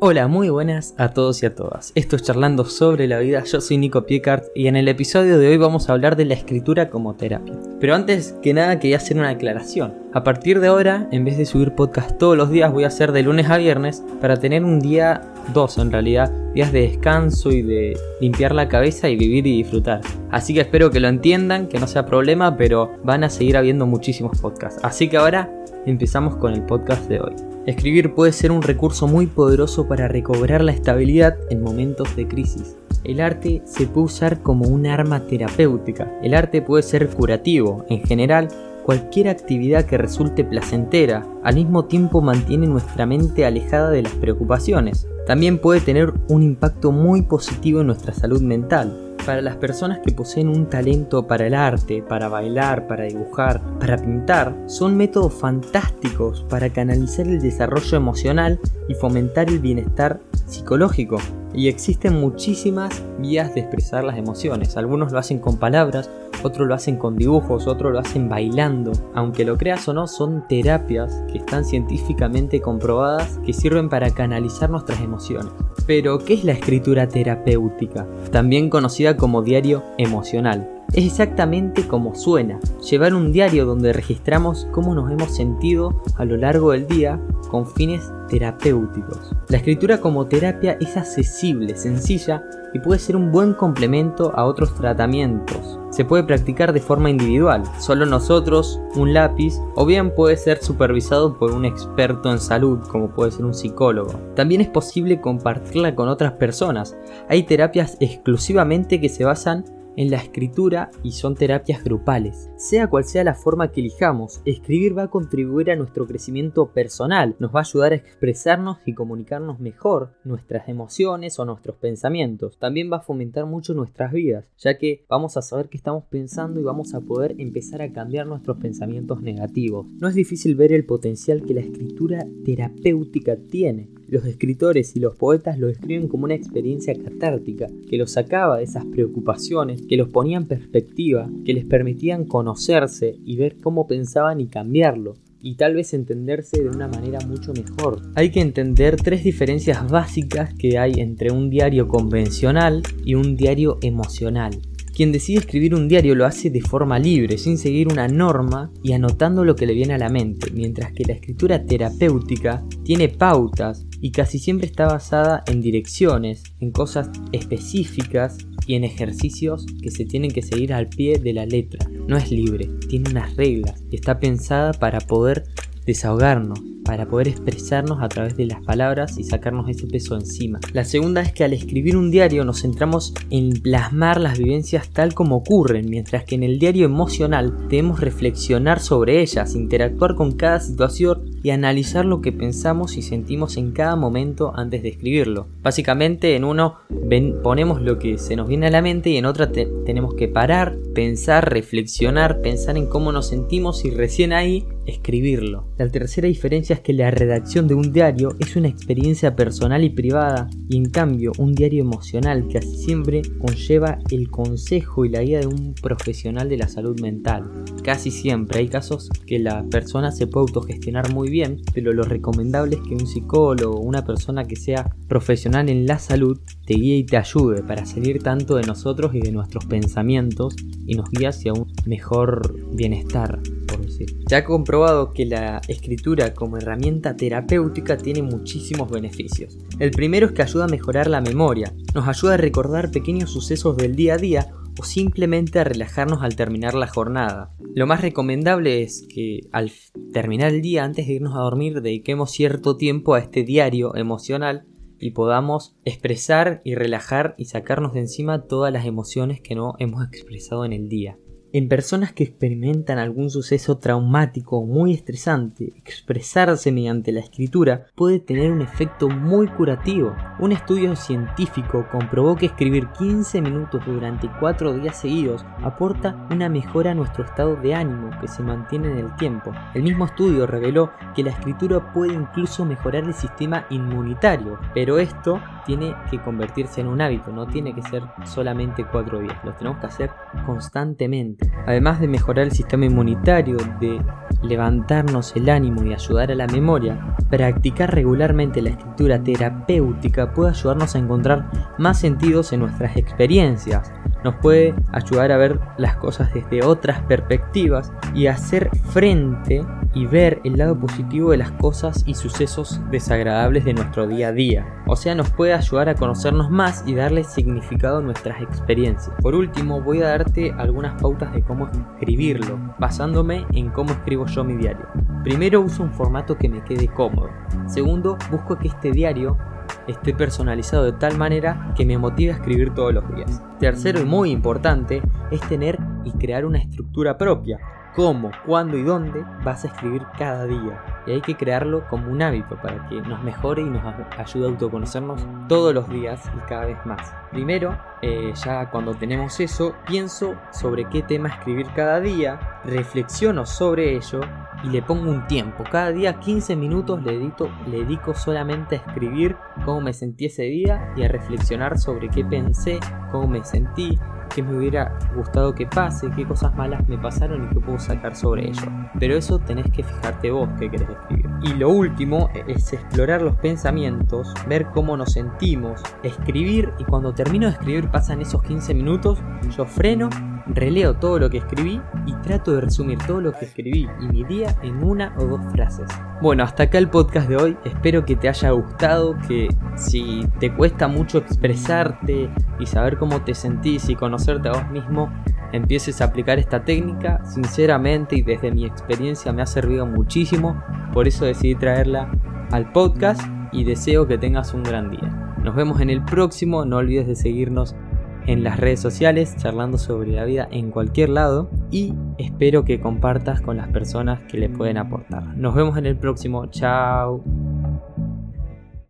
Hola, muy buenas a todos y a todas. Esto es Charlando sobre la vida, yo soy Nico Piecart y en el episodio de hoy vamos a hablar de la escritura como terapia. Pero antes que nada quería hacer una aclaración. A partir de ahora, en vez de subir podcast todos los días, voy a hacer de lunes a viernes para tener un día, dos en realidad, días de descanso y de limpiar la cabeza y vivir y disfrutar. Así que espero que lo entiendan, que no sea problema, pero van a seguir habiendo muchísimos podcasts. Así que ahora empezamos con el podcast de hoy. Escribir puede ser un recurso muy poderoso para recobrar la estabilidad en momentos de crisis. El arte se puede usar como un arma terapéutica. El arte puede ser curativo. En general, cualquier actividad que resulte placentera al mismo tiempo mantiene nuestra mente alejada de las preocupaciones. También puede tener un impacto muy positivo en nuestra salud mental. Para las personas que poseen un talento para el arte, para bailar, para dibujar, para pintar, son métodos fantásticos para canalizar el desarrollo emocional y fomentar el bienestar psicológico. Y existen muchísimas vías de expresar las emociones. Algunos lo hacen con palabras, otros lo hacen con dibujos, otros lo hacen bailando. Aunque lo creas o no, son terapias que están científicamente comprobadas que sirven para canalizar nuestras emociones. Pero, ¿qué es la escritura terapéutica? También conocida como diario emocional. Es exactamente como suena, llevar un diario donde registramos cómo nos hemos sentido a lo largo del día con fines terapéuticos. La escritura como terapia es accesible, sencilla y puede ser un buen complemento a otros tratamientos. Se puede practicar de forma individual, solo nosotros, un lápiz, o bien puede ser supervisado por un experto en salud, como puede ser un psicólogo. También es posible compartirla con otras personas. Hay terapias exclusivamente que se basan en la escritura y son terapias grupales. Sea cual sea la forma que elijamos, escribir va a contribuir a nuestro crecimiento personal, nos va a ayudar a expresarnos y comunicarnos mejor nuestras emociones o nuestros pensamientos. También va a fomentar mucho nuestras vidas, ya que vamos a saber qué estamos pensando y vamos a poder empezar a cambiar nuestros pensamientos negativos. No es difícil ver el potencial que la escritura terapéutica tiene. Los escritores y los poetas lo describen como una experiencia catártica, que los sacaba de esas preocupaciones, que los ponía en perspectiva, que les permitían conocerse y ver cómo pensaban y cambiarlo y tal vez entenderse de una manera mucho mejor. Hay que entender tres diferencias básicas que hay entre un diario convencional y un diario emocional. Quien decide escribir un diario lo hace de forma libre, sin seguir una norma y anotando lo que le viene a la mente, mientras que la escritura terapéutica tiene pautas y casi siempre está basada en direcciones, en cosas específicas y en ejercicios que se tienen que seguir al pie de la letra. No es libre, tiene unas reglas y está pensada para poder desahogarnos, para poder expresarnos a través de las palabras y sacarnos ese peso encima. La segunda es que al escribir un diario nos centramos en plasmar las vivencias tal como ocurren, mientras que en el diario emocional debemos reflexionar sobre ellas, interactuar con cada situación y analizar lo que pensamos y sentimos en cada momento antes de escribirlo. Básicamente en uno ponemos lo que se nos viene a la mente y en otra tenemos que parar, pensar, reflexionar, pensar en cómo nos sentimos y recién ahí escribirlo. La tercera diferencia es que la redacción de un diario es una experiencia personal y privada y en cambio un diario emocional casi siempre conlleva el consejo y la guía de un profesional de la salud mental. Casi siempre hay casos que la persona se puede autogestionar muy bien, pero lo recomendable es que un psicólogo o una persona que sea profesional en la salud te guíe y te ayude para salir tanto de nosotros y de nuestros pensamientos y nos guíe hacia un mejor bienestar, por decir. Ya he comprobado que la escritura como herramienta terapéutica tiene muchísimos beneficios. El primero es que ayuda a mejorar la memoria, nos ayuda a recordar pequeños sucesos del día a día o simplemente a relajarnos al terminar la jornada. Lo más recomendable es que al terminar el día, antes de irnos a dormir, dediquemos cierto tiempo a este diario emocional y podamos expresar y relajar y sacarnos de encima todas las emociones que no hemos expresado en el día. En personas que experimentan algún suceso traumático o muy estresante, expresarse mediante la escritura puede tener un efecto muy curativo. Un estudio científico comprobó que escribir 15 minutos durante 4 días seguidos aporta una mejora a nuestro estado de ánimo que se mantiene en el tiempo. El mismo estudio reveló que la escritura puede incluso mejorar el sistema inmunitario, pero esto tiene que convertirse en un hábito, no tiene que ser solamente cuatro días, lo tenemos que hacer constantemente. Además de mejorar el sistema inmunitario, de levantarnos el ánimo y ayudar a la memoria, practicar regularmente la escritura terapéutica puede ayudarnos a encontrar más sentidos en nuestras experiencias, nos puede ayudar a ver las cosas desde otras perspectivas y hacer frente y ver el lado positivo de las cosas y sucesos desagradables de nuestro día a día. O sea, nos puede ayudar a conocernos más y darle significado a nuestras experiencias. Por último, voy a algunas pautas de cómo escribirlo, basándome en cómo escribo yo mi diario. Primero uso un formato que me quede cómodo. Segundo, busco que este diario esté personalizado de tal manera que me motive a escribir todos los días. Tercero y muy importante es tener y crear una estructura propia. Cómo, cuándo y dónde vas a escribir cada día. Y hay que crearlo como un hábito para que nos mejore y nos ayude a autoconocernos todos los días y cada vez más. Primero, eh, ya cuando tenemos eso, pienso sobre qué tema escribir cada día, reflexiono sobre ello y le pongo un tiempo. Cada día 15 minutos le, le dedico solamente a escribir cómo me sentí ese día y a reflexionar sobre qué pensé, cómo me sentí, qué me hubiera gustado que pase, qué cosas malas me pasaron y qué puedo sacar sobre ello. Pero eso tenés que fijarte vos qué querés escribir. Y lo último es explorar los pensamientos, ver cómo nos sentimos, escribir y cuando termino de escribir pasan esos 15 minutos, yo freno releo todo lo que escribí y trato de resumir todo lo que escribí y mi día en una o dos frases. Bueno, hasta acá el podcast de hoy. Espero que te haya gustado, que si te cuesta mucho expresarte y saber cómo te sentís y conocerte a vos mismo, empieces a aplicar esta técnica. Sinceramente y desde mi experiencia me ha servido muchísimo. Por eso decidí traerla al podcast y deseo que tengas un gran día. Nos vemos en el próximo. No olvides de seguirnos en las redes sociales, charlando sobre la vida en cualquier lado y espero que compartas con las personas que le pueden aportar. Nos vemos en el próximo, chao.